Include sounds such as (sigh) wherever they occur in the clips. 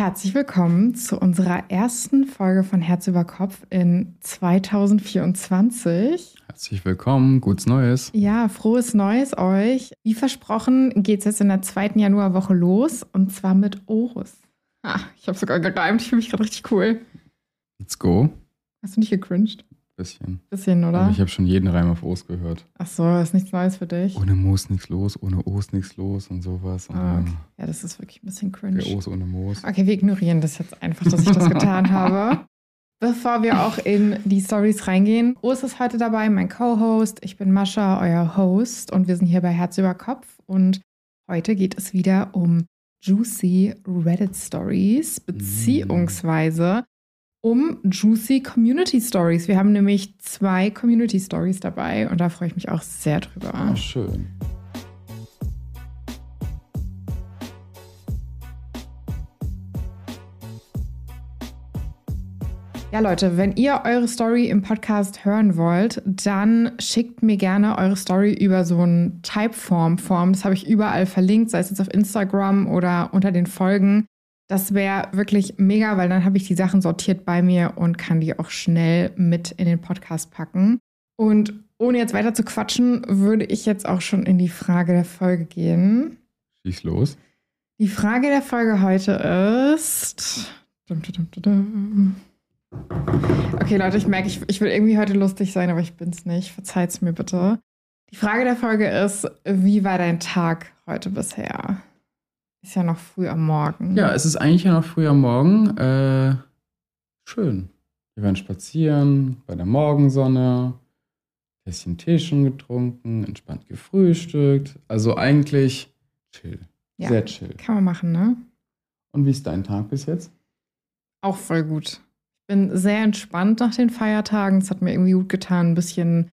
Herzlich willkommen zu unserer ersten Folge von Herz über Kopf in 2024. Herzlich willkommen, gutes Neues. Ja, frohes Neues euch. Wie versprochen geht es jetzt in der zweiten Januarwoche los und zwar mit Oris. Ah, ich habe sogar gereimt, ich fühle mich gerade richtig cool. Let's go. Hast du nicht gecringed? Bisschen. Bisschen, oder? Aber ich habe schon jeden Reim auf O's gehört. Ach so, ist nichts Neues für dich. Ohne Moos nichts los, ohne O's nichts los und sowas. Und Ah, okay. Ja, das ist wirklich ein bisschen cringe. der O's ohne Moos. Okay, wir ignorieren das jetzt einfach, dass ich das getan (laughs) habe. Bevor wir auch in die Stories reingehen, Urs ist heute dabei, mein Co-Host. Ich bin Mascha, euer Host und wir sind hier bei Herz über Kopf und heute geht es wieder um juicy Reddit Stories beziehungsweise um juicy Community Stories. Wir haben nämlich zwei Community Stories dabei und da freue ich mich auch sehr drüber. Ah, schön. Ja, Leute, wenn ihr eure Story im Podcast hören wollt, dann schickt mir gerne eure Story über so ein Typeform-Form. Das habe ich überall verlinkt, sei es jetzt auf Instagram oder unter den Folgen. Das wäre wirklich mega, weil dann habe ich die Sachen sortiert bei mir und kann die auch schnell mit in den Podcast packen. Und ohne jetzt weiter zu quatschen, würde ich jetzt auch schon in die Frage der Folge gehen. Schieß los. Die Frage der Folge heute ist. Okay, Leute, ich merke, ich, ich will irgendwie heute lustig sein, aber ich bin's nicht. Verzeiht's mir bitte. Die Frage der Folge ist: Wie war dein Tag heute bisher? Ist ja noch früh am Morgen. Ja, es ist eigentlich ja noch früh am Morgen. Äh, schön. Wir waren spazieren bei der Morgensonne, Tässchen Tee schon getrunken, entspannt gefrühstückt. Also eigentlich chill. Ja. Sehr chill. Kann man machen, ne? Und wie ist dein Tag bis jetzt? Auch voll gut. Ich bin sehr entspannt nach den Feiertagen. Es hat mir irgendwie gut getan, ein bisschen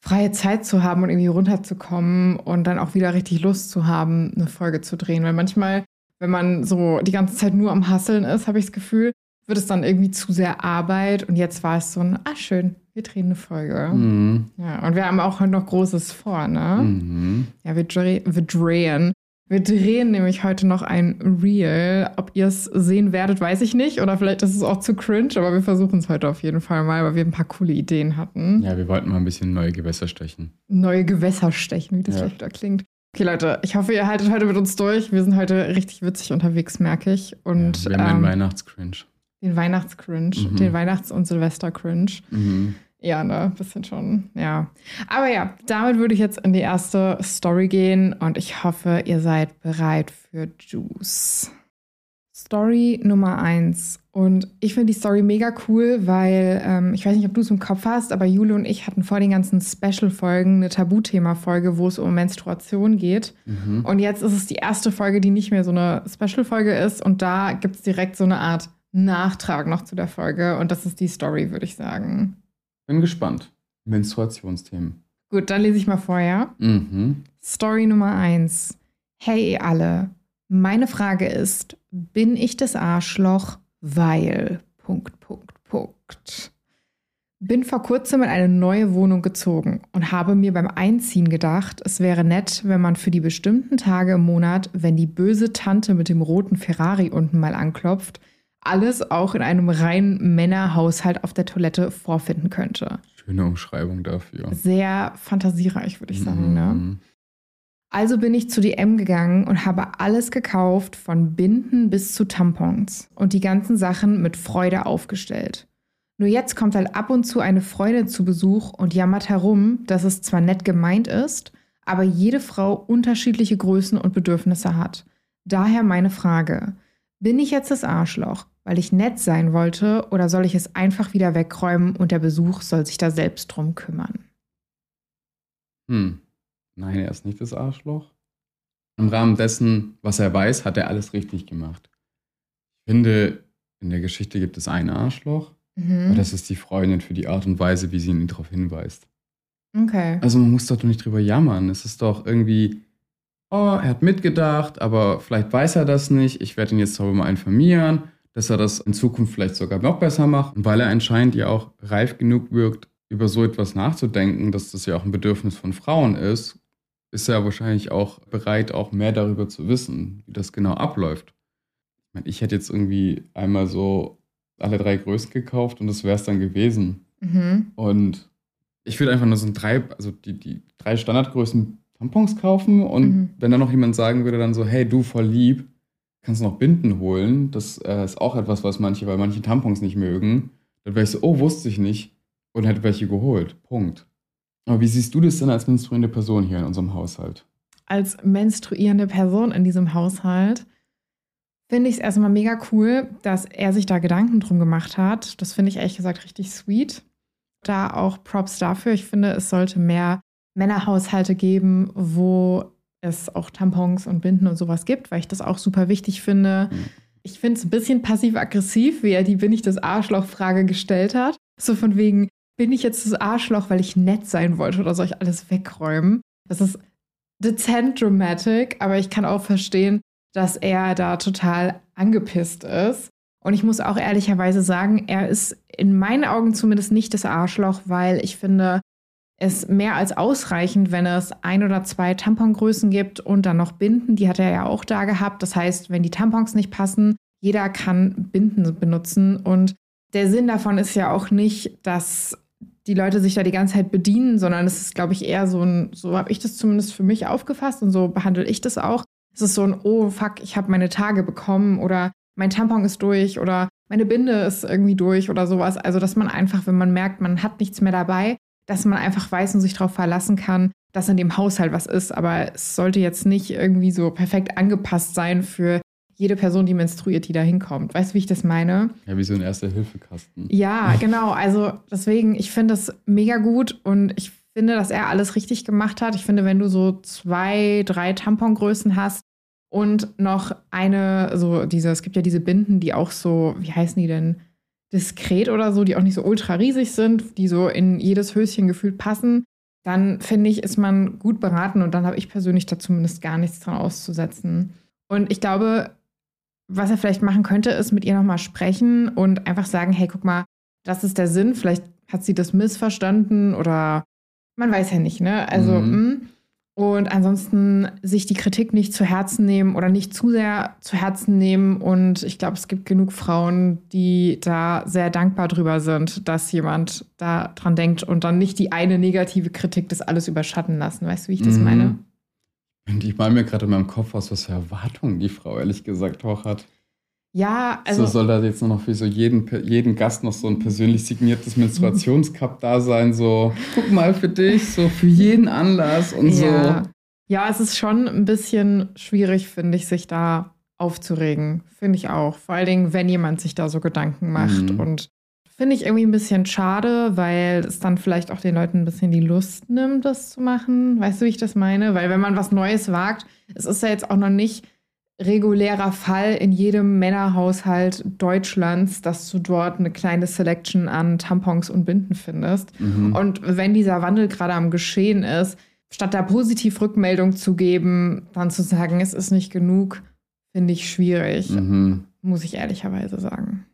freie Zeit zu haben und irgendwie runterzukommen und dann auch wieder richtig Lust zu haben, eine Folge zu drehen. Weil manchmal, wenn man so die ganze Zeit nur am Hasseln ist, habe ich das Gefühl, wird es dann irgendwie zu sehr Arbeit. Und jetzt war es so ein, ah schön, wir drehen eine Folge. Mhm. Ja, und wir haben auch heute noch Großes vor, ne? Mhm. Ja, wir, dre wir drehen. Wir drehen nämlich heute noch ein Reel. Ob ihr es sehen werdet, weiß ich nicht. Oder vielleicht ist es auch zu cringe, aber wir versuchen es heute auf jeden Fall mal, weil wir ein paar coole Ideen hatten. Ja, wir wollten mal ein bisschen neue Gewässer stechen. Neue Gewässer stechen, wie das Ja. wieder klingt. Okay, Leute, ich hoffe, ihr haltet heute mit uns durch. Wir sind heute richtig witzig unterwegs, merke ich. Und ja, wir haben ähm, einen Weihnachtscringe. den Weihnachtscringe, Mhm. den Weihnachts- und Silvester-Cringe. Mhm. Ja, ne, bisschen schon, ja. Aber ja, damit würde ich jetzt in die erste Story gehen und ich hoffe, ihr seid bereit für Juice. Story Nummer eins. Und ich finde die Story mega cool, weil ähm, ich weiß nicht, ob du es im Kopf hast, aber Jule und ich hatten vor den ganzen Special-Folgen eine Tabuthema-Folge, wo es um Menstruation geht. Mhm. Und jetzt ist es die erste Folge, die nicht mehr so eine Special-Folge ist. Und da gibt es direkt so eine Art Nachtrag noch zu der Folge. Und das ist die Story, würde ich sagen. Bin gespannt. Menstruationsthemen. Gut, dann lese ich mal vor, ja? Mhm. Story Nummer eins. Hey ihr alle, meine Frage ist, bin ich das Arschloch, weil... Punkt, Punkt, Punkt. Bin vor kurzem in eine neue Wohnung gezogen und habe mir beim Einziehen gedacht, es wäre nett, wenn man für die bestimmten Tage im Monat, wenn die böse Tante mit dem roten Ferrari unten mal anklopft, alles auch in einem reinen Männerhaushalt auf der Toilette vorfinden könnte. Schöne Umschreibung dafür. Sehr fantasiereich, würde ich sagen, ne? Mhm. Also bin ich zu DM gegangen und habe alles gekauft, von Binden bis zu Tampons und die ganzen Sachen mit Freude aufgestellt. Nur jetzt kommt halt ab und zu eine Freundin zu Besuch und jammert herum, dass es zwar nett gemeint ist, aber jede Frau unterschiedliche Größen und Bedürfnisse hat. Daher meine Frage, bin ich jetzt das Arschloch, weil ich nett sein wollte oder soll ich es einfach wieder wegräumen und der Besuch soll sich da selbst drum kümmern? Hm. Nein, er ist nicht das Arschloch. Im Rahmen dessen, was er weiß, hat er alles richtig gemacht. Ich finde, in der Geschichte gibt es ein Arschloch, Mhm. aber das ist die Freundin für die Art und Weise, wie sie ihn darauf hinweist. Okay. Also man muss doch nicht drüber jammern. Es ist doch irgendwie, oh, er hat mitgedacht, aber vielleicht weiß er das nicht. Ich werde ihn jetzt darüber mal informieren, dass er das in Zukunft vielleicht sogar noch besser macht. Und weil er anscheinend ja auch reif genug wirkt, über so etwas nachzudenken, dass das ja auch ein Bedürfnis von Frauen ist, ist er wahrscheinlich auch bereit, auch mehr darüber zu wissen, wie das genau abläuft. Ich, mein, ich hätte jetzt irgendwie einmal so alle drei Größen gekauft und das wäre es dann gewesen. Mhm. Und ich würde einfach nur so ein drei, also die, die drei Standardgrößen Tampons kaufen und Mhm. wenn dann noch jemand sagen würde, dann so, hey, du voll lieb, kannst du noch Binden holen. Das äh, ist auch etwas, was manche, weil manche Tampons nicht mögen. Dann wäre ich so, oh, wusste ich nicht und hätte welche geholt. Punkt. Aber wie siehst du das denn als menstruierende Person hier in unserem Haushalt? als menstruierende Person in diesem Haushalt finde ich es erstmal mega cool, dass er sich da Gedanken drum gemacht hat. Das finde ich ehrlich gesagt richtig sweet. Da auch Props dafür. Ich finde, es sollte mehr Männerhaushalte geben, wo es auch Tampons und Binden und sowas gibt, weil ich das auch super wichtig finde. Mhm. Ich finde es ein bisschen passiv-aggressiv, wie er die Bin ich das Arschloch-Frage gestellt hat. So von wegen, bin ich jetzt das Arschloch, weil ich nett sein wollte oder soll ich alles wegräumen? Das ist dezent dramatic, aber ich kann auch verstehen, dass er da total angepisst ist. Und ich muss auch ehrlicherweise sagen, er ist in meinen Augen zumindest nicht das Arschloch, weil ich finde es mehr als ausreichend, wenn es ein oder zwei Tampongrößen gibt und dann noch Binden. Die hat er ja auch da gehabt. Das heißt, wenn die Tampons nicht passen, jeder kann Binden benutzen. Und der Sinn davon ist ja auch nicht, dass die Leute sich da die ganze Zeit bedienen, sondern es ist, glaube ich, eher so ein, so habe ich das zumindest für mich aufgefasst und so behandle ich das auch. Es ist so ein, oh fuck, ich habe meine Tage bekommen oder mein Tampon ist durch oder meine Binde ist irgendwie durch oder sowas. Also, dass man einfach, wenn man merkt, man hat nichts mehr dabei, dass man einfach weiß und sich darauf verlassen kann, dass in dem Haushalt was ist. Aber es sollte jetzt nicht irgendwie so perfekt angepasst sein für jede Person, die menstruiert, die da hinkommt. Weißt du, wie ich das meine? Ja, wie so ein Erste-Hilfe-Kasten. Ja, (laughs) genau. Also deswegen, ich finde das mega gut und ich finde, dass er alles richtig gemacht hat. Ich finde, wenn du so zwei, drei Tampongrößen hast und noch eine, so diese, es gibt ja diese Binden, die auch so, wie heißen die denn? Diskret oder so, die auch nicht so ultra riesig sind, die so in jedes Höschen gefühlt passen, dann finde ich, ist man gut beraten und dann habe ich persönlich da zumindest gar nichts dran auszusetzen. Und ich glaube, was er vielleicht machen könnte, ist mit ihr nochmal sprechen und einfach sagen, hey, guck mal, das ist der Sinn, vielleicht hat sie das missverstanden oder man weiß ja nicht, ne? Also, Mhm. Und ansonsten sich die Kritik nicht zu Herzen nehmen oder nicht zu sehr zu Herzen nehmen. Und ich glaube, es gibt genug Frauen, die da sehr dankbar drüber sind, dass jemand da dran denkt und dann nicht die eine negative Kritik das alles überschatten lassen. Weißt du, wie ich das Mhm. meine? Und ich mal mir gerade in meinem Kopf aus, was für Erwartungen die Frau ehrlich gesagt auch hat. Ja, also. so soll da jetzt nur noch für so jeden, jeden Gast noch so ein persönlich signiertes (laughs) Menstruationscup da sein, so guck mal für dich, so für jeden Anlass und Ja. so. ja, es ist schon ein bisschen schwierig, finde ich, sich da aufzuregen. Finde ich auch. Vor allen Dingen, wenn jemand sich da so Gedanken macht. Mhm. Und finde ich irgendwie ein bisschen schade, weil es dann vielleicht auch den Leuten ein bisschen die Lust nimmt, das zu machen. Weißt du, wie ich das meine? Weil wenn man was Neues wagt, es ist ja jetzt auch noch nicht regulärer Fall in jedem Männerhaushalt Deutschlands, dass du dort eine kleine Selection an Tampons und Binden findest. Mhm. Und wenn dieser Wandel gerade am Geschehen ist, statt da positiv Rückmeldung zu geben, dann zu sagen, es ist nicht genug, finde ich schwierig, Mhm. muss ich ehrlicherweise sagen.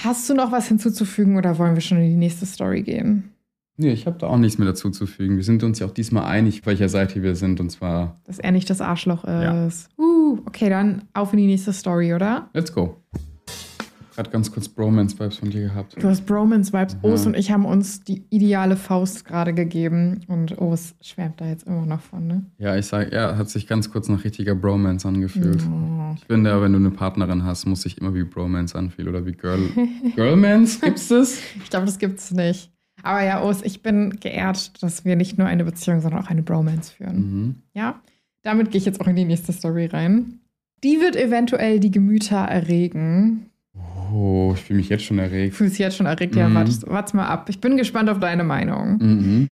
Hast du noch was hinzuzufügen oder wollen wir schon in die nächste Story gehen? Nee, ich habe da auch nichts mehr dazu zu fügen. Wir sind uns ja auch diesmal einig, welcher Seite wir sind. Und zwar, Dass er nicht das Arschloch Ja. ist. Okay, dann auf in die nächste Story, oder? let's go. Gerade ganz kurz Bromance-Vibes von dir gehabt. Du hast Bromance-Vibes. Mhm. Os und ich haben uns die ideale Faust gerade gegeben und Os schwärmt da jetzt immer noch von, ne? Ja, ich sag, ja, hat sich ganz kurz nach richtiger Bromance angefühlt. Oh. Ich finde, ja, wenn du eine Partnerin hast, muss sich immer wie Bromance anfühlen oder wie Girl. (laughs) Girlmance? Gibt's das? Ich glaube, das gibt's nicht. Aber ja, Os, ich bin geehrt, dass wir nicht nur eine Beziehung, sondern auch eine Bromance führen. Mhm. Ja, damit gehe ich jetzt auch in die nächste Story rein. Die wird eventuell die Gemüter erregen. Oh, ich fühle mich jetzt schon erregt. fühlst dich jetzt schon erregt. Ja, Mhm. warte, warte mal ab. Ich bin gespannt auf deine Meinung. Mhm.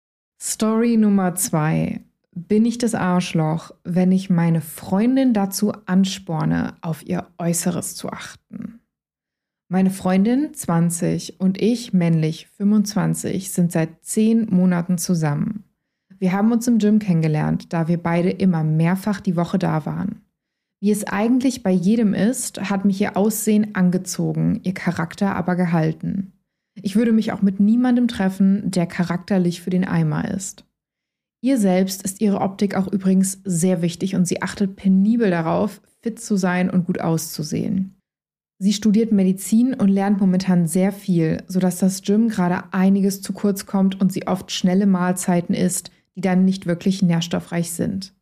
Story Nummer zwei. Bin ich das Arschloch, wenn ich meine Freundin dazu ansporne, auf ihr Äußeres zu achten? Meine Freundin, 20, und ich, männlich, 25, sind seit zehn Monaten zusammen. Wir haben uns im Gym kennengelernt, da wir beide immer mehrfach die Woche da waren. Wie es eigentlich bei jedem ist, hat mich ihr Aussehen angezogen, ihr Charakter aber gehalten. Ich würde mich auch mit niemandem treffen, der charakterlich für den Eimer ist. Ihr selbst ist ihre Optik auch übrigens sehr wichtig und sie achtet penibel darauf, fit zu sein und gut auszusehen. Sie studiert Medizin und lernt momentan sehr viel, sodass das Gym gerade einiges zu kurz kommt und sie oft schnelle Mahlzeiten isst, die dann nicht wirklich nährstoffreich sind.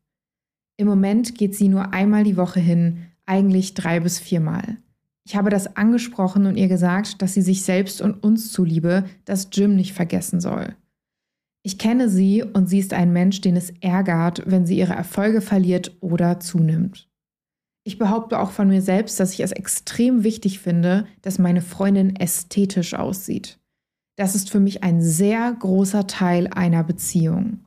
Im Moment geht sie nur einmal die Woche hin, eigentlich drei bis viermal. Ich habe das angesprochen und ihr gesagt, dass sie sich selbst und uns zuliebe das Gym nicht vergessen soll. Ich kenne sie und sie ist ein Mensch, den es ärgert, wenn sie ihre Erfolge verliert oder zunimmt. Ich behaupte auch von mir selbst, dass ich es extrem wichtig finde, dass meine Freundin ästhetisch aussieht. Das ist für mich ein sehr großer Teil einer Beziehung.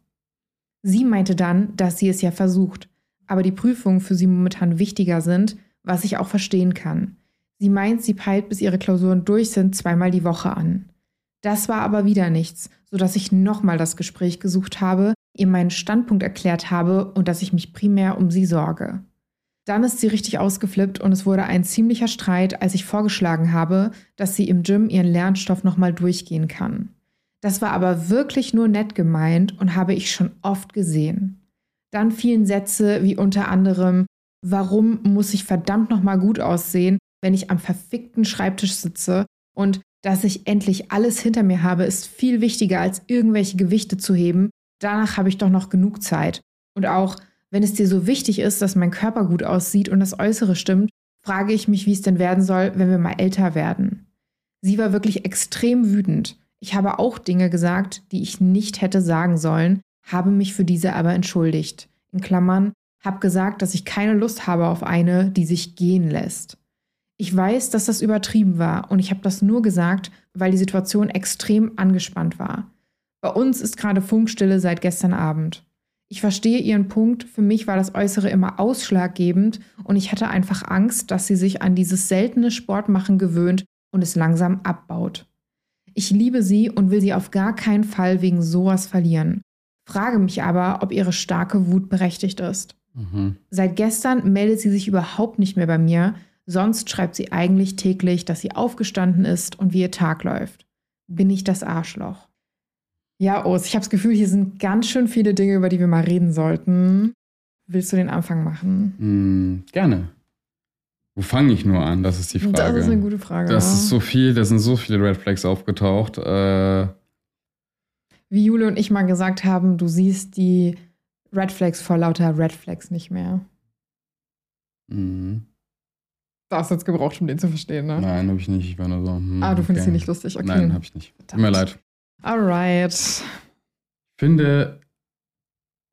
Sie meinte dann, dass sie es ja versucht, aber die Prüfungen für sie momentan wichtiger sind, was ich auch verstehen kann. Sie meint, sie peilt, bis ihre Klausuren durch sind, zweimal die Woche an. Das war aber wieder nichts, sodass ich nochmal das Gespräch gesucht habe, ihr meinen Standpunkt erklärt habe und dass ich mich primär um sie sorge. Dann ist sie richtig ausgeflippt und es wurde ein ziemlicher Streit, als ich vorgeschlagen habe, dass sie im Gym ihren Lernstoff nochmal durchgehen kann. Das war aber wirklich nur nett gemeint und habe ich schon oft gesehen. Dann fielen Sätze wie unter anderem, warum muss ich verdammt nochmal gut aussehen, wenn ich am verfickten Schreibtisch sitze und dass ich endlich alles hinter mir habe, ist viel wichtiger als irgendwelche Gewichte zu heben. Danach habe ich doch noch genug Zeit. Und auch, wenn es dir so wichtig ist, dass mein Körper gut aussieht und das Äußere stimmt, frage ich mich, wie es denn werden soll, wenn wir mal älter werden. Sie war wirklich extrem wütend. Ich habe auch Dinge gesagt, die ich nicht hätte sagen sollen, habe mich für diese aber entschuldigt. In Klammern, habe gesagt, dass ich keine Lust habe auf eine, die sich gehen lässt. Ich weiß, dass das übertrieben war und ich habe das nur gesagt, weil die Situation extrem angespannt war. Bei uns ist gerade Funkstille seit gestern Abend. Ich verstehe ihren Punkt. Für mich war das Äußere immer ausschlaggebend und ich hatte einfach Angst, dass sie sich an dieses seltene Sportmachen gewöhnt und es langsam abbaut. Ich liebe sie und will sie auf gar keinen Fall wegen sowas verlieren. Frage mich aber, ob ihre starke Wut berechtigt ist. Mhm. Seit gestern meldet sie sich überhaupt nicht mehr bei mir, sonst schreibt sie eigentlich täglich, dass sie aufgestanden ist und wie ihr Tag läuft. Bin ich das Arschloch? Ja, Os, ich habe das Gefühl, hier sind ganz schön viele Dinge, über die wir mal reden sollten. Willst du den Anfang machen? Mm, gerne. Wo fange ich nur an? Das ist die Frage. Das ist eine gute Frage. Das ist so viel, da sind so viele Red Flags aufgetaucht. Äh, Wie Jule und ich mal gesagt haben, du siehst die Red Flags vor lauter Red Flags nicht mehr. Mhm. Da hast du jetzt gebraucht, um den zu verstehen, ne? Nein, habe ich nicht. Ich war nur so. Hm, ah, du findest okay. ihn nicht lustig, okay. Nein, habe ich nicht. Tut mir leid. Alright. Ich finde,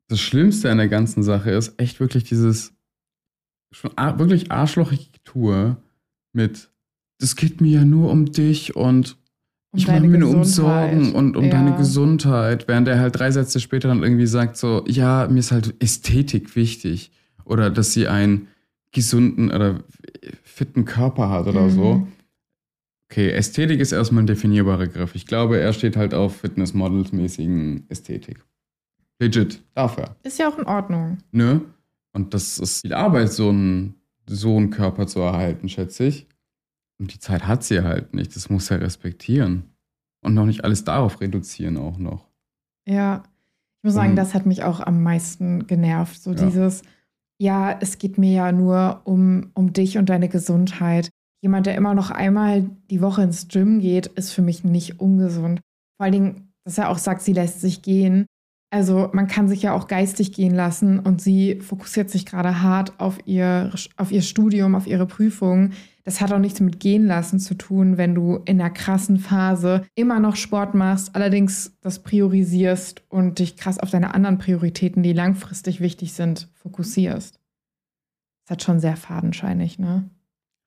das Schlimmste an der ganzen Sache ist echt wirklich dieses schon wirklich arschlochige Tour mit, das geht mir ja nur um dich und um ich mache mir nur um Sorgen und um ja. deine Gesundheit, während er halt drei Sätze später dann irgendwie sagt so, ja, mir ist halt Ästhetik wichtig oder dass sie einen gesunden oder fitten Körper hat oder mhm. so. Okay, Ästhetik ist erstmal ein definierbarer Begriff. Ich glaube, er steht halt auf Fitnessmodels-mäßigen Ästhetik. Legit, dafür. Ist ja auch in Ordnung. Ne? Und das ist viel Arbeit, so einen, so einen Körper zu erhalten, schätze ich. Und die Zeit hat sie halt nicht. Das muss er respektieren. Und noch nicht alles darauf reduzieren auch noch. Ja, ich muss sagen, Und, das hat mich auch am meisten genervt. So ja. dieses, ja, es geht mir ja nur um, um dich und deine Gesundheit jemand, der immer noch einmal die Woche ins Gym geht, ist für mich nicht ungesund. Vor allen Dingen, dass er auch sagt, sie lässt sich gehen. Also man kann sich ja auch geistig gehen lassen und sie fokussiert sich gerade hart auf ihr, auf ihr Studium, auf ihre Prüfung. Das hat auch nichts mit gehen lassen zu tun, wenn du in einer krassen Phase immer noch Sport machst, allerdings das priorisierst und dich krass auf deine anderen Prioritäten, die langfristig wichtig sind, fokussierst. Das hat schon sehr fadenscheinig, ne?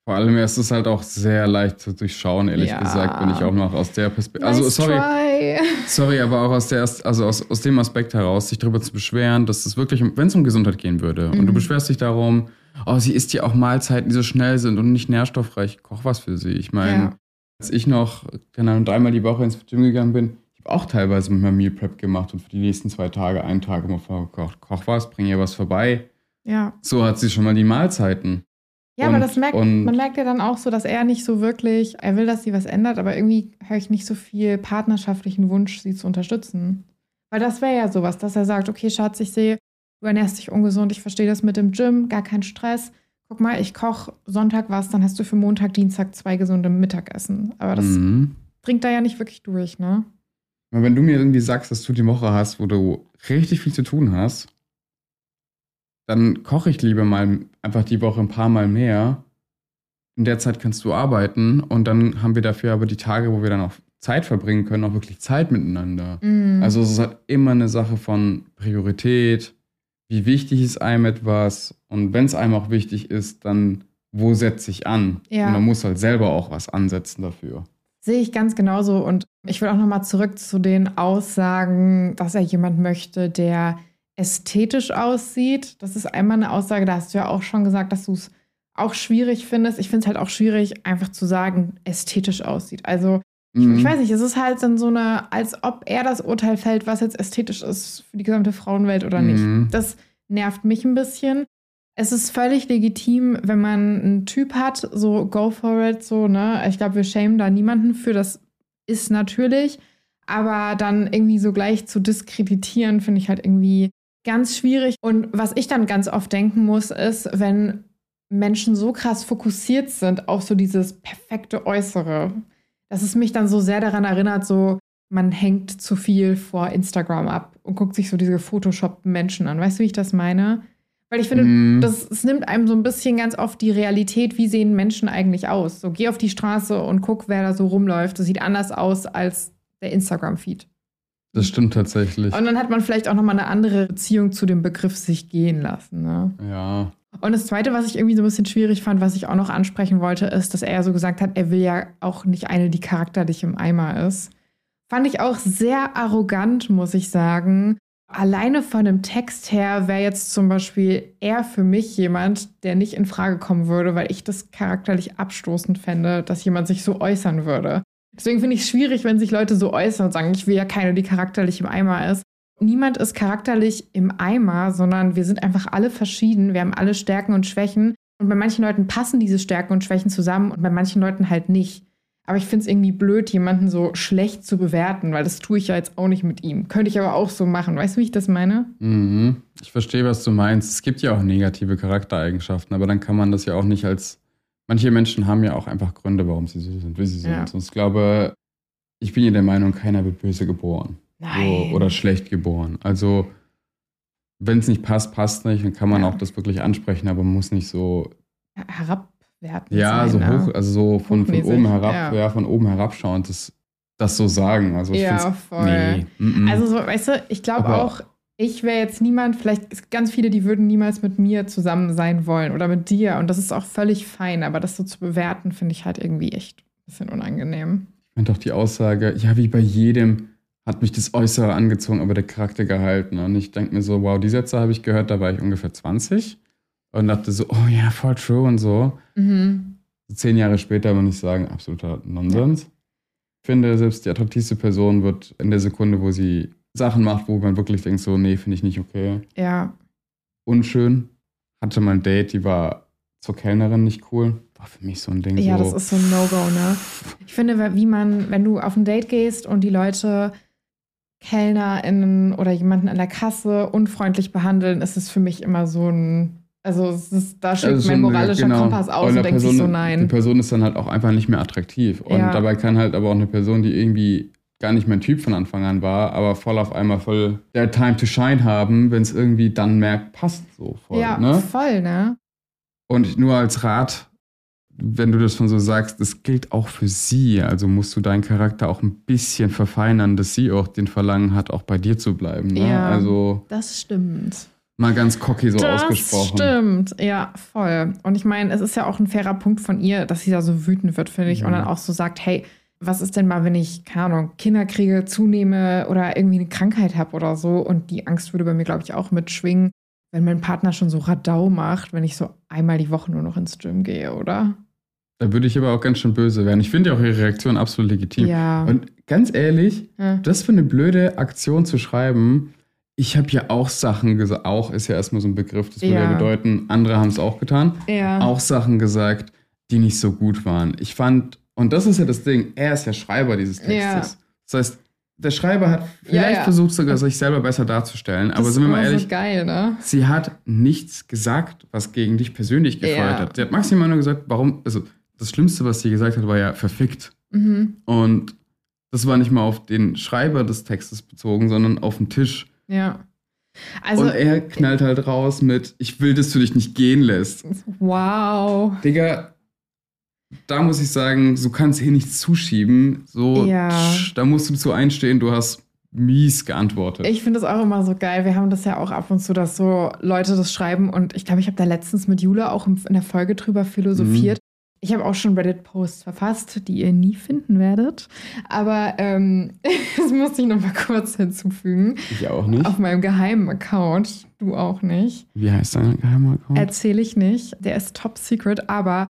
Vor allem ist es halt auch sehr leicht zu durchschauen, ehrlich ja. gesagt, wenn ich auch noch aus der Perspektive. Also, nice sorry. Try. (laughs) Sorry, aber auch aus, der, also aus, aus dem Aspekt heraus, sich darüber zu beschweren, dass es wirklich, wenn es um Gesundheit gehen würde, mhm. und du mhm. beschwerst dich darum, oh, sie isst ja auch Mahlzeiten, die so schnell sind und nicht nährstoffreich, koch was für sie. Ich meine, ja. als ich noch, keine Ahnung, dreimal die Woche ins Gym gegangen bin, ich habe auch teilweise mit meinem Meal Prep gemacht und für die nächsten zwei Tage einen Tag immer vorgekocht. Koch was, bring ihr was vorbei. Ja. So hat sie schon mal die Mahlzeiten. Ja, und, aber das merkt, man merkt ja dann auch so, dass er nicht so wirklich, er will, dass sie was ändert, aber irgendwie höre ich nicht so viel partnerschaftlichen Wunsch, sie zu unterstützen. Weil das wäre ja sowas, dass er sagt, okay, Schatz, ich sehe, du ernährst dich ungesund, ich verstehe das mit dem Gym, gar kein Stress. guck mal, ich koche Sonntag was, dann hast du für Montag, Dienstag zwei gesunde Mittagessen. Aber das Mhm. bringt da ja nicht wirklich durch, ne? Aber Wenn du mir irgendwie sagst, dass du die Woche hast, wo du richtig viel zu tun hast, dann koche ich lieber mal einfach die Woche ein paar Mal mehr. In der Zeit kannst du arbeiten und dann haben wir dafür aber die Tage, wo wir dann auch Zeit verbringen können, auch wirklich Zeit miteinander. Mhm. Also es ist halt immer eine Sache von Priorität, wie wichtig ist einem etwas und wenn es einem auch wichtig ist, dann wo setze ich an? Ja. Und man muss halt selber auch was ansetzen dafür. Sehe ich ganz genauso. Und ich will auch nochmal zurück zu den Aussagen, dass er jemand möchte, der ästhetisch aussieht. Das ist einmal eine Aussage, da hast du ja auch schon gesagt, dass du es auch schwierig findest. Ich finde es halt auch schwierig, einfach zu sagen, ästhetisch aussieht. Also, ich, Mhm. ich weiß nicht, es ist halt dann so eine, als ob er das Urteil fällt, was jetzt ästhetisch ist für die gesamte Frauenwelt oder nicht. Mhm. Das nervt mich ein bisschen. Es ist völlig legitim, wenn man einen Typ hat, so go for it, so, ne? Ich glaube, wir schämen da niemanden für, das ist natürlich. Aber dann irgendwie so gleich zu diskreditieren, finde ich halt irgendwie ganz schwierig. Und was ich dann ganz oft denken muss, ist, wenn Menschen so krass fokussiert sind auf so dieses perfekte Äußere, dass es mich dann so sehr daran erinnert, so man hängt zu viel vor Instagram ab und guckt sich so diese Photoshop Menschen an. Weißt du, wie ich das meine? Weil ich finde, Mhm. das, es nimmt einem so ein bisschen ganz oft die Realität, wie sehen Menschen eigentlich aus. So geh auf die Straße und guck, wer da so rumläuft. Das sieht anders aus als der Instagram-Feed. Das stimmt tatsächlich. Und dann hat man vielleicht auch nochmal eine andere Beziehung zu dem Begriff sich gehen lassen. Ne? Ja. Und das Zweite, was ich irgendwie so ein bisschen schwierig fand, was ich auch noch ansprechen wollte, ist, dass er so gesagt hat, er will ja auch nicht eine, die charakterlich im Eimer ist. Fand ich auch sehr arrogant, muss ich sagen. Alleine von dem Text her wäre jetzt zum Beispiel er für mich jemand, der nicht in Frage kommen würde, weil ich das charakterlich abstoßend fände, dass jemand sich so äußern würde. Deswegen finde ich es schwierig, wenn sich Leute so äußern und sagen, ich will ja keine, die charakterlich im Eimer ist. Niemand ist charakterlich im Eimer, sondern wir sind einfach alle verschieden. Wir haben alle Stärken und Schwächen. Und bei manchen Leuten passen diese Stärken und Schwächen zusammen und bei manchen Leuten halt nicht. Aber ich finde es irgendwie blöd, jemanden so schlecht zu bewerten, weil das tue ich ja jetzt auch nicht mit ihm. Könnte ich aber auch so machen. Weißt du, wie ich das meine? Mhm. Ich verstehe, was du meinst. Es gibt ja auch negative Charaktereigenschaften, aber dann kann man das ja auch nicht als. Manche Menschen haben ja auch einfach Gründe, warum sie so sind, wie sie sind. Ja. Und ich glaube, ich bin ja der Meinung, keiner wird böse geboren. So, oder schlecht geboren. Also, wenn es nicht passt, passt nicht. Dann kann man Ja. auch das wirklich ansprechen, aber man muss nicht so. herabwerten. Ja, sein, so ne? hoch, also so von, von oben herab, ja. ja. von oben herabschauend, das, das so sagen. Also ich Ja, voll. Nee, mm, mm. Also, so, weißt du, ich glaube auch, ich wäre jetzt niemand, vielleicht ganz viele, die würden niemals mit mir zusammen sein wollen oder mit dir. Und das ist auch völlig fein, aber das so zu bewerten, finde ich halt irgendwie echt ein bisschen unangenehm. Ich meine doch die Aussage, ja, wie bei jedem hat mich das Äußere angezogen, aber der Charakter gehalten. Und ich denke mir so, wow, die Sätze habe ich gehört, da war ich ungefähr 20 und dachte so, oh ja, voll true und so. Mhm. Zehn Jahre später würde ich sagen, absoluter Nonsens. Ich finde, selbst die attraktivste Person wird in der Sekunde, wo sie Sachen macht, wo man wirklich denkt, so, nee, finde ich nicht okay. Ja, Unschön. Hatte mal ein Date, die war zur Kellnerin nicht cool. War für mich so ein Ding ja, so. das ist so ein No-Go, ne? Ich finde, wie man, wenn du auf ein Date gehst und die Leute KellnerInnen oder jemanden an der Kasse unfreundlich behandeln, ist es für mich immer so ein, also es ist, da schlägt Also mein moralischer genau. Kompass aus Und und denkt sich so, Die nein. Person ist dann halt auch einfach nicht mehr attraktiv. Und Ja. dabei kann halt aber auch eine Person, die irgendwie gar nicht mein Typ von Anfang an war, aber voll auf einmal voll der Time to Shine haben, wenn es irgendwie dann merkt, passt so voll. Ja, Ne? voll, ne? Und nur als Rat, wenn du das schon so sagst, das gilt auch für sie. Also musst du deinen Charakter auch ein bisschen verfeinern, dass sie auch den Verlangen hat, auch bei dir zu bleiben. Ne? Ja. Also Das stimmt. mal ganz cocky so das ausgesprochen. stimmt, ja, voll. Und ich meine, es ist ja auch ein fairer Punkt von ihr, dass sie da so wütend wird, finde ich, und Mhm. dann auch so sagt, hey, was ist denn mal, wenn ich, keine Ahnung, Kinder kriege, zunehme oder irgendwie eine Krankheit habe oder so? Und die Angst würde bei mir, glaube ich, auch mitschwingen, wenn mein Partner schon so Radau macht, wenn ich so einmal die Woche nur noch ins Gym gehe, oder? Da würde ich aber auch ganz schön böse werden. Ich finde ja auch ihre Reaktion absolut legitim. Ja. Und ganz ehrlich, ja. das für eine blöde Aktion zu schreiben, ich habe ja auch Sachen gesagt, auch ist ja erstmal so ein Begriff, das würde ja, Ja. bedeuten, andere haben es auch getan, ja. auch Sachen gesagt, die nicht so gut waren. Ich fand, und das ist ja das Ding, er ist ja Schreiber dieses Textes. Das heißt, der Schreiber hat vielleicht Ja, ja. versucht, sogar sich selber besser darzustellen, aber das sind wir mal ehrlich, so geil, ne? sie hat nichts gesagt, was gegen dich persönlich gefeuert Ja. hat. Sie hat maximal nur gesagt, warum, also das Schlimmste, was sie gesagt hat, war ja verfickt. Mhm. Und das war nicht mal auf den Schreiber des Textes bezogen, sondern auf den Tisch. Ja. Also, und er knallt halt raus mit, ich will, dass du dich nicht gehen lässt. wow. Digga, da muss ich sagen, du kannst hier nichts zuschieben. So, Ja. tsch, da musst du zu einstehen, du hast mies geantwortet. Ich finde das auch immer so geil. Wir haben das ja auch ab und zu, dass so Leute das schreiben. Und ich glaube, ich habe da letztens mit Jule auch in der Folge drüber philosophiert. Ich habe auch schon Reddit-Posts verfasst, die ihr nie finden werdet. Aber ähm, (laughs) das musste ich noch mal kurz hinzufügen. ich auch nicht. Auf meinem geheimen Account. Du auch nicht. Wie heißt dein geheimer Account? Erzähle ich nicht. Der ist top secret. Aber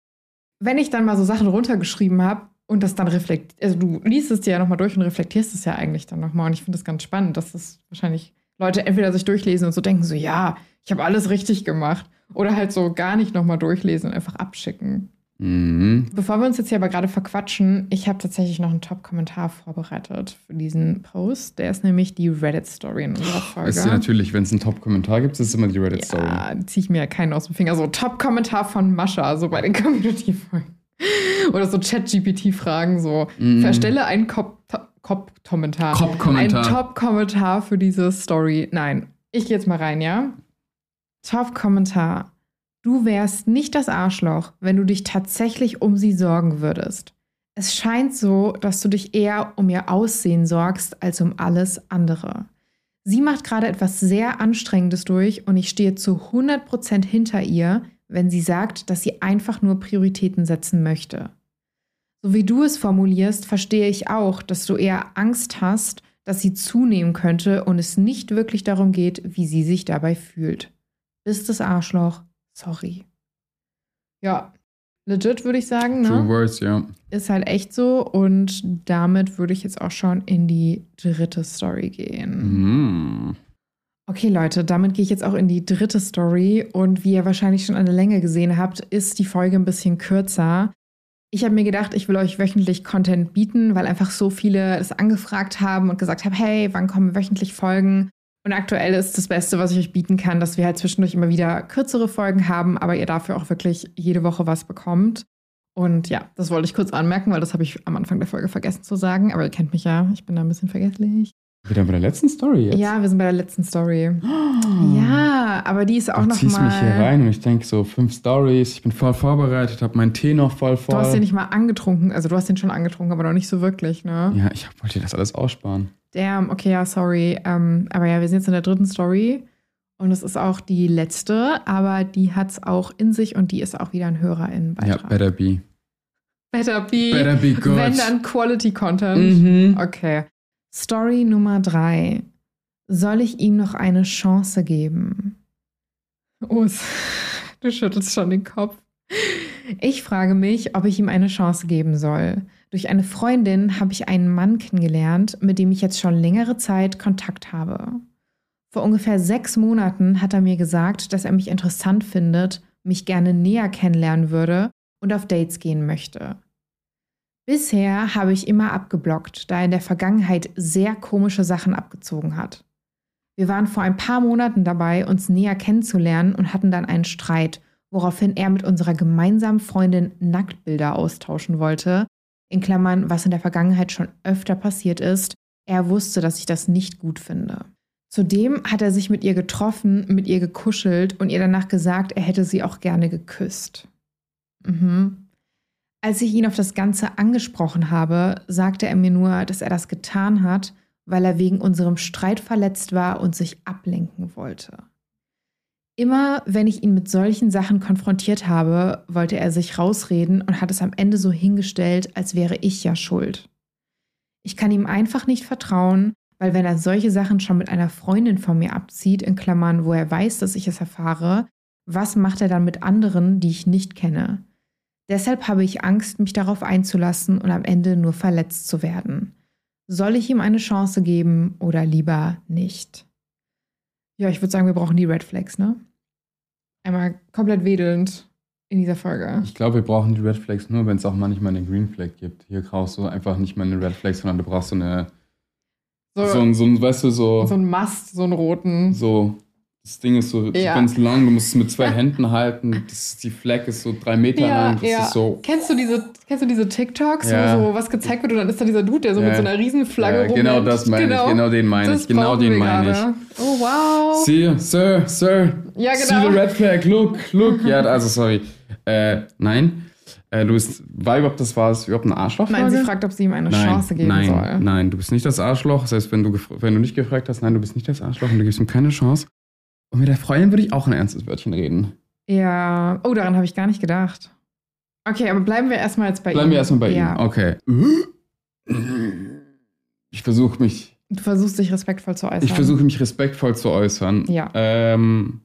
wenn ich dann mal so Sachen runtergeschrieben habe und das dann reflektiert, also du liest es dir ja nochmal durch und reflektierst es ja eigentlich dann nochmal. Und ich finde das ganz spannend, dass das wahrscheinlich Leute entweder sich durchlesen und so denken, so, ja, ich habe alles richtig gemacht. Oder halt so gar nicht nochmal durchlesen und einfach abschicken. Mhm. Bevor wir uns jetzt hier aber gerade verquatschen, ich habe tatsächlich noch einen Top-Kommentar vorbereitet für diesen Post. Der ist nämlich die Reddit-Story in unserer Folge. Ist ja natürlich, wenn es einen Top-Kommentar gibt, ist es immer die Reddit-Story. Ja, ziehe ich mir ja keinen aus dem Finger. So Top-Kommentar von Mascha, so bei den (laughs) Community-Folgen. Oder so Chat-GPT-Fragen, so Mhm. verstelle einen Cop-Kommentar. Cop-Kommentar. Ein Top-Kommentar für diese Story. Nein, ich gehe jetzt mal rein, ja? Top-Kommentar. Du wärst nicht das Arschloch, wenn du dich tatsächlich um sie sorgen würdest. Es scheint so, dass du dich eher um ihr Aussehen sorgst als um alles andere. Sie macht gerade etwas sehr Anstrengendes durch und ich stehe zu 100% hinter ihr, wenn sie sagt, dass sie einfach nur Prioritäten setzen möchte. So wie du es formulierst, verstehe ich auch, dass du eher Angst hast, dass sie zunehmen könnte und es nicht wirklich darum geht, wie sie sich dabei fühlt. Bist das Arschloch? Sorry. Ja, legit würde ich sagen, True ne? Words, ja. Ist halt echt so und damit würde ich jetzt auch schon in die dritte Story gehen. Mhm. Okay, Leute, damit gehe ich jetzt auch in die dritte Story. Und wie ihr wahrscheinlich schon an der Länge gesehen habt, ist die Folge ein bisschen kürzer. Ich habe mir gedacht, ich will euch wöchentlich Content bieten, weil einfach so viele das angefragt haben und gesagt haben, hey, wann kommen wöchentlich Folgen? Und aktuell ist das Beste, was ich euch bieten kann, dass wir halt zwischendurch immer wieder kürzere Folgen haben, aber ihr dafür auch wirklich jede Woche was bekommt. Und ja, das wollte ich kurz anmerken, weil das habe ich am Anfang der Folge vergessen zu sagen. Aber ihr kennt mich ja, ich bin da ein bisschen vergesslich. Wieder bei der letzten Story jetzt. Ja, wir sind bei der letzten Story. Oh. Ja, aber die ist auch Du noch ziehst mich hier rein und ich denke so, fünf Stories, ich bin voll vorbereitet, habe meinen Tee noch voll voll. Du hast den nicht mal angetrunken, also du hast den schon angetrunken, aber noch nicht so wirklich, ne? ja, ich wollte dir das alles aussparen. Damn, okay, ja, sorry. Ähm, aber ja, wir sind jetzt in der dritten Story und es ist auch die letzte, aber die hat es auch in sich und die ist auch wieder ein Hörer in Ja, better be. better be. Better be good. Wenn dann Quality Content. Mhm. Okay. Story Nummer drei. Soll ich ihm noch eine Chance geben? Us, (laughs) du schüttelst schon den Kopf. Ich frage mich, ob ich ihm eine Chance geben soll. Durch eine Freundin habe ich einen Mann kennengelernt, mit dem ich jetzt schon längere Zeit Kontakt habe. Vor ungefähr sechs Monaten hat er mir gesagt, dass er mich interessant findet, mich gerne näher kennenlernen würde und auf Dates gehen möchte. Bisher habe ich immer abgeblockt, da er in der Vergangenheit sehr komische Sachen abgezogen hat. Wir waren vor ein paar Monaten dabei, uns näher kennenzulernen und hatten dann einen Streit, woraufhin er mit unserer gemeinsamen Freundin Nacktbilder austauschen wollte, in Klammern, was in der Vergangenheit schon öfter passiert ist. Er wusste, dass ich das nicht gut finde. Zudem hat er sich mit ihr getroffen, mit ihr gekuschelt und ihr danach gesagt, er hätte sie auch gerne geküsst. Mhm. Als ich ihn auf das Ganze angesprochen habe, sagte er mir nur, dass er das getan hat, weil er wegen unserem Streit verletzt war und sich ablenken wollte. Immer wenn ich ihn mit solchen Sachen konfrontiert habe, wollte er sich rausreden und hat es am Ende so hingestellt, als wäre ich ja schuld. Ich kann ihm einfach nicht vertrauen, weil wenn er solche Sachen schon mit einer Freundin von mir abzieht, in Klammern, wo er weiß, dass ich es erfahre, was macht er dann mit anderen, die ich nicht kenne? Deshalb habe ich Angst, mich darauf einzulassen und am Ende nur verletzt zu werden. Soll ich ihm eine Chance geben oder lieber nicht? Ja, ich würde sagen, wir brauchen die Red Flags, ne? Einmal komplett wedelnd in dieser Folge. Ich glaube, wir brauchen die Red Flags nur, wenn es auch manchmal eine Green Flag gibt. Hier brauchst du einfach nicht mal eine Red Flag, sondern du brauchst so eine So, So ein, so ein, weißt du, so, so ein Mast, so einen roten. so, das Ding ist so Ja. ganz lang, du musst es mit zwei Händen halten. Das, die Flag ist so drei Meter lang. Das ist so. Kennst du diese, kennst du diese TikToks, Ja. wo so was gezeigt wird und dann ist da dieser Dude, der so Ja. mit so einer riesen Flagge Ja, genau rumrennt? das meine ich, genau den meine ich, genau den meine ich. gerade. Oh, wow. See, Sir, Sir. Ja, See genau. the red flag, look, look. ja, also sorry. Äh, nein. Äh, du bist, war überhaupt das war es überhaupt eine Arschlochfrage? Nein, sie fragt, ob sie ihm eine nein, Chance geben nein, soll. Nein, du bist nicht das Arschloch. Das heißt, wenn du, wenn du nicht gefragt hast, nein, du bist nicht das Arschloch und du gibst ihm keine Chance. Und mit der Freundin würde ich auch ein ernstes Wörtchen reden. Ja, oh, daran habe ich gar nicht gedacht. Okay, aber bleiben wir erstmal jetzt bei ihm. Bleiben wir erstmal bei ja. ihm. Okay. Ich versuche mich, Du versuchst dich respektvoll zu äußern. ich versuche mich respektvoll zu äußern. Ja. Ähm,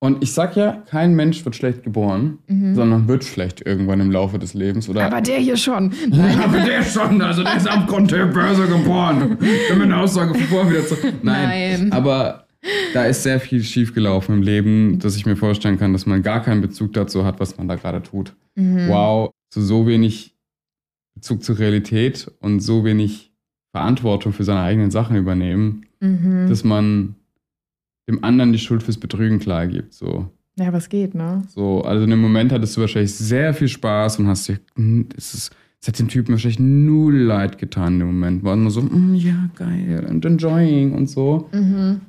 und ich sag ja, kein Mensch wird schlecht geboren, Mhm. sondern wird schlecht irgendwann im Laufe des Lebens. Oder Aber der hier schon. (laughs) Nein, aber der schon, also der ist am Grund der Börse geboren. Wenn eine Aussage von vorher wieder zurück. Nein, Nein. aber da ist sehr viel schiefgelaufen im Leben, dass ich mir vorstellen kann, dass man gar keinen Bezug dazu hat, was man da gerade tut. Mhm. Wow, zu so wenig Bezug zur Realität und so wenig Verantwortung für seine eigenen Sachen übernehmen, Mhm. dass man dem anderen die Schuld fürs Betrügen klar gibt. So. Ja, es geht, ne? So, also in dem Moment hattest du wahrscheinlich sehr viel Spaß und hast dir, hm, es ist, es hat dem Typen wahrscheinlich null leid getan dem Moment. War nur so, mm, ja, geil, und enjoying und so. Mhm.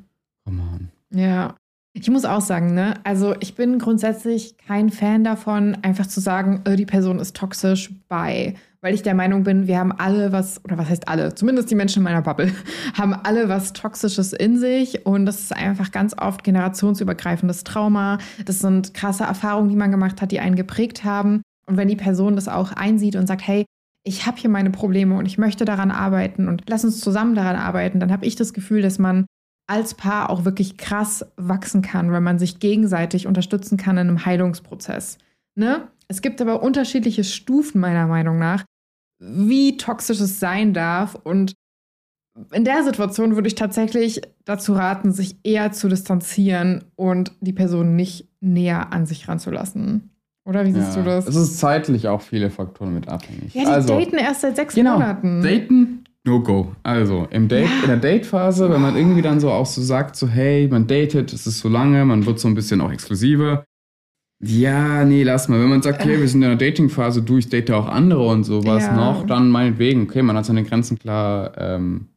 Come on. Ja. Ich muss auch sagen, ne, also ich bin grundsätzlich kein Fan davon, einfach zu sagen, äh, die Person ist toxisch bei, weil ich der Meinung bin, wir haben alle was, oder was heißt alle, zumindest die Menschen in meiner Bubble, (laughs) haben alle was Toxisches in sich und das ist einfach ganz oft generationsübergreifendes Trauma. Das sind krasse Erfahrungen, die man gemacht hat, die einen geprägt haben. Und wenn die Person das auch einsieht und sagt, hey, ich habe hier meine Probleme und ich möchte daran arbeiten und lass uns zusammen daran arbeiten, dann habe ich das Gefühl, dass man als Paar auch wirklich krass wachsen kann, wenn man sich gegenseitig unterstützen kann in einem Heilungsprozess. Ne? Es gibt aber unterschiedliche Stufen meiner Meinung nach, wie toxisch es sein darf. Und in der Situation würde ich tatsächlich dazu raten, sich eher zu distanzieren und die Person nicht näher an sich ranzulassen. Oder wie siehst Ja. du das? Es ist zeitlich auch viele Faktoren mit abhängig. ja, die also, daten erst seit sechs genau, Monaten. daten, no go. Also, im Date, Ja. in der Date-Phase, wenn man irgendwie dann so auch so sagt, so, hey, man datet, es ist so lange, man wird so ein bisschen auch exklusiver. Ja, nee, lass mal. Wenn man sagt, okay, wir (laughs) sind in der Dating-Phase, du, ich date auch andere und sowas Ja. noch, dann meinetwegen, okay, man hat seine Grenzen klar, ähm,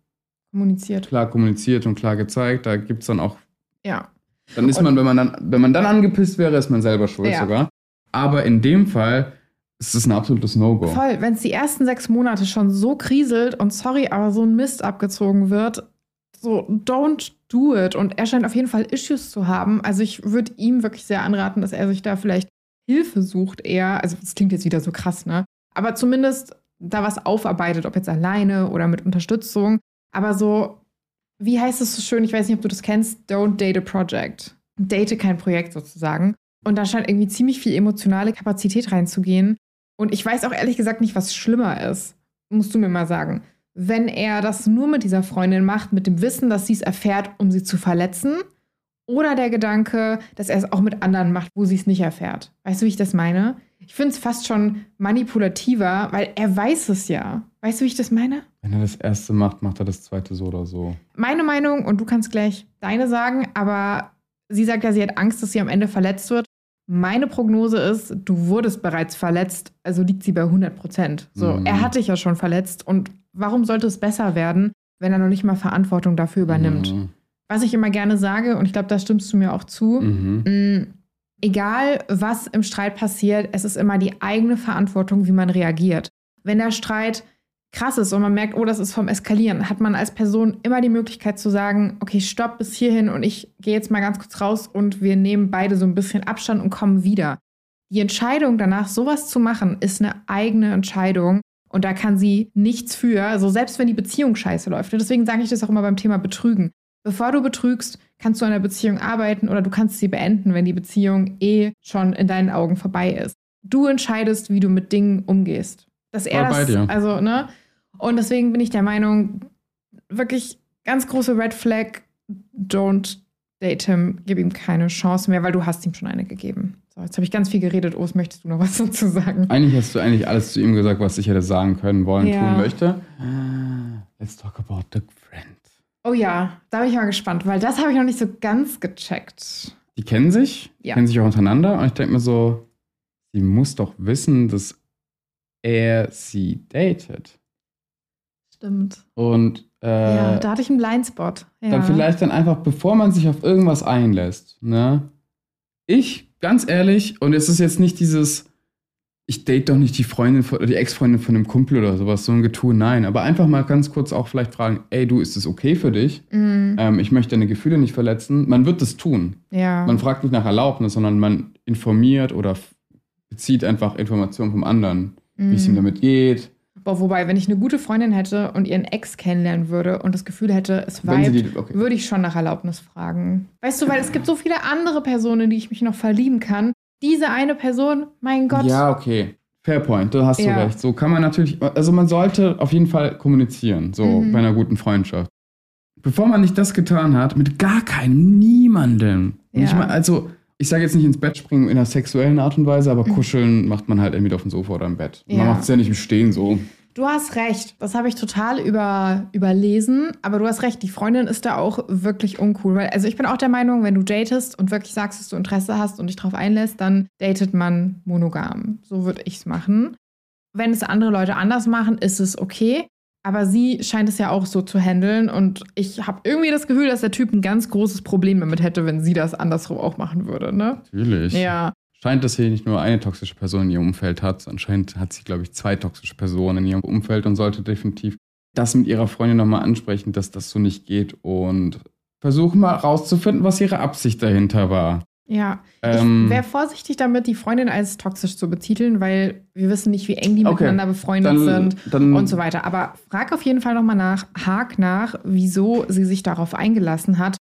kommuniziert. klar kommuniziert und klar gezeigt. Da gibt es dann auch, Ja. dann ist Und- man, wenn man dann, wenn man dann angepisst wäre, ist man selber schuld Ja. sogar. Aber in dem Fall ist es ein absolutes No-Go. Voll, wenn es die ersten sechs Monate schon so kriselt und sorry, aber so ein Mist abgezogen wird, so don't do it. Und er scheint auf jeden Fall Issues zu haben. Also ich würde ihm wirklich sehr anraten, dass er sich da vielleicht Hilfe sucht eher. Also das klingt jetzt wieder so krass, ne? Aber zumindest da was aufarbeitet, ob jetzt alleine oder mit Unterstützung. Aber so, wie heißt es so schön? Ich weiß nicht, ob du das kennst. Don't date a project. Date kein Projekt sozusagen. Und da scheint irgendwie ziemlich viel emotionale Kapazität reinzugehen. Und ich weiß auch ehrlich gesagt nicht, was schlimmer ist. Musst du mir mal sagen. Wenn er das nur mit dieser Freundin macht, mit dem Wissen, dass sie es erfährt, um sie zu verletzen, oder der Gedanke, dass er es auch mit anderen macht, wo sie es nicht erfährt. Weißt du, wie ich das meine? Ich finde es fast schon manipulativer, weil er weiß es ja. Weißt du, wie ich das meine? Wenn er das erste macht, macht er das zweite so oder so. Meine Meinung, und du kannst gleich deine sagen, aber sie sagt ja, sie hat Angst, dass sie am Ende verletzt wird. Meine Prognose ist, du wurdest bereits verletzt, also liegt sie bei 100 Prozent. So, Mhm. er hat dich ja schon verletzt und warum sollte es besser werden, wenn er noch nicht mal Verantwortung dafür übernimmt? Mhm. Was ich immer gerne sage, und ich glaube, da stimmst du mir auch zu, Mhm. mh, egal was im Streit passiert, es ist immer die eigene Verantwortung, wie man reagiert. Wenn der Streit krass ist und man merkt, oh, das ist vom Eskalieren, hat man als Person immer die Möglichkeit zu sagen, okay, stopp bis hierhin und ich gehe jetzt mal ganz kurz raus und wir nehmen beide so ein bisschen Abstand und kommen wieder. Die Entscheidung danach, sowas zu machen, ist eine eigene Entscheidung und da kann sie nichts für, also selbst wenn die Beziehung scheiße läuft. Und deswegen sage ich das auch immer beim Thema Betrügen. Bevor du betrügst, kannst du an der Beziehung arbeiten oder du kannst sie beenden, wenn die Beziehung eh schon in deinen Augen vorbei ist. Du entscheidest, wie du mit Dingen umgehst. Dass er das, also, ne? Und deswegen bin ich der Meinung, wirklich ganz große Red Flag, don't date him, gib ihm keine Chance mehr, weil du hast ihm schon eine gegeben. So, jetzt habe ich ganz viel geredet. Os, möchtest du noch was (laughs) dazu sagen? Eigentlich hast du eigentlich alles zu ihm gesagt, was ich hätte sagen können, wollen, Ja. tun möchte. Ah, Let's talk about the friend. Oh ja, da bin ich mal gespannt, weil das habe ich noch nicht so ganz gecheckt. Die kennen sich, Ja. kennen sich auch untereinander und ich denke mir so, sie muss doch wissen, dass er sie datet. Stimmt. Und äh, ja, da hatte ich einen Blindspot. Ja. dann vielleicht dann einfach, bevor man sich auf irgendwas einlässt, ne? Ich, ganz ehrlich, und es ist jetzt nicht dieses, ich date doch nicht die Freundin, von- die Ex-Freundin von einem Kumpel oder sowas, so ein Getue, nein. Aber einfach mal ganz kurz auch vielleicht fragen, ey, du, ist es okay für dich? Mhm. Ähm, ich möchte deine Gefühle nicht verletzen. Man wird es tun. Ja. Man fragt nicht nach Erlaubnis, sondern man informiert oder bezieht einfach Informationen vom anderen, wie es ihm Mhm. damit geht. Boah, wobei, wenn ich eine gute Freundin hätte und ihren Ex kennenlernen würde und das Gefühl hätte, es die, okay. würde ich schon nach Erlaubnis fragen. Weißt du, weil es gibt so viele andere Personen, in die ich mich noch verlieben kann. Diese eine Person, mein Gott. Ja, okay. Fair point, da hast Ja. du recht. So kann man natürlich, also man sollte auf jeden Fall kommunizieren, so Mhm. bei einer guten Freundschaft. Bevor man nicht das getan hat, mit gar keinem, niemandem. Ja. mein, also, ich sage jetzt nicht ins Bett springen in einer sexuellen Art und Weise, aber Mhm. kuscheln macht man halt entweder auf dem Sofa oder im Bett. Ja. Man macht es ja nicht im Stehen so. Du hast recht. Das habe ich total über, überlesen. Aber du hast recht, die Freundin ist da auch wirklich uncool. Weil, also ich bin auch der Meinung, wenn du datest und wirklich sagst, dass du Interesse hast und dich darauf einlässt, dann datet man monogam. So würde ich es machen. Wenn es andere Leute anders machen, ist es okay. Aber sie scheint es ja auch so zu handeln. Und ich habe irgendwie das Gefühl, dass der Typ ein ganz großes Problem damit hätte, wenn sie das andersrum auch machen würde. Ne? Natürlich. Ja. Scheint, dass sie nicht nur eine toxische Person in ihrem Umfeld hat, anscheinend hat sie, glaube ich, zwei toxische Personen in ihrem Umfeld und sollte definitiv das mit ihrer Freundin nochmal ansprechen, dass das so nicht geht und versuchen mal rauszufinden, was ihre Absicht dahinter war. Ja. Ähm, ich wäre vorsichtig damit, die Freundin als toxisch zu betiteln, weil wir wissen nicht, wie eng die Okay. miteinander befreundet dann, sind dann, und so weiter. Aber frag auf jeden Fall nochmal nach, hak nach, wieso sie sich darauf eingelassen hat.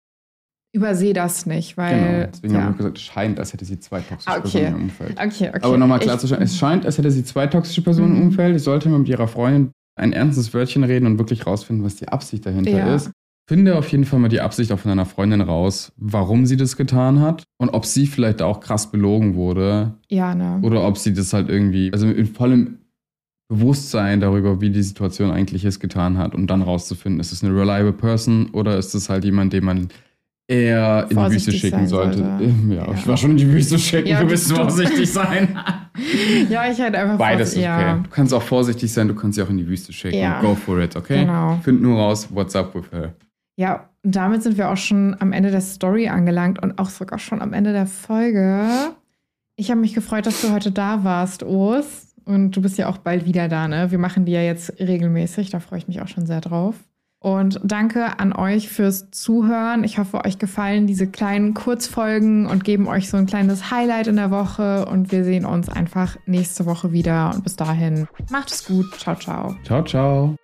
Überseh das nicht, Genau, weil. deswegen ja. habe ich gesagt, es scheint, als hätte sie zwei toxische Ah, okay. Personen im Umfeld. Okay, okay. Aber nochmal klarzustellen, es scheint, als hätte sie zwei toxische Personen Mhm. im Umfeld. Ich sollte mit ihrer Freundin ein ernstes Wörtchen reden und wirklich rausfinden, was die Absicht dahinter Ja. ist. Finde auf jeden Fall mal die Absicht auch von deiner Freundin raus, warum sie das getan hat und ob sie vielleicht auch krass belogen wurde Ja, ne. oder ob sie das halt irgendwie, also in vollem Bewusstsein darüber, wie die Situation eigentlich ist, getan hat und dann rauszufinden, ist es eine reliable person oder ist es halt jemand, den man eher in die Wüste schicken sollte. sollte. Ja, (laughs) Ja. ich war schon in die Wüste schicken, Ja, du bist vorsichtig sein. (laughs) Ja, ich halt einfach Beides ist vorsichtig- okay. ja. Du kannst auch vorsichtig sein, du kannst sie auch in die Wüste schicken. Ja. Go for it, okay? Genau. Find nur raus, what's up with her. Ja, und damit sind wir auch schon am Ende der Story angelangt und auch sogar schon am Ende der Folge. Ich habe mich gefreut, dass du heute da warst, Urs. Und du bist ja auch bald wieder da, ne? Wir machen die ja jetzt regelmäßig, da freue ich mich auch schon sehr drauf. Und danke an euch fürs Zuhören. Ich hoffe, euch gefallen diese kleinen Kurzfolgen und geben euch so ein kleines Highlight in der Woche. Und wir sehen uns einfach nächste Woche wieder. Und bis dahin, macht es gut. Ciao, ciao. Ciao, ciao.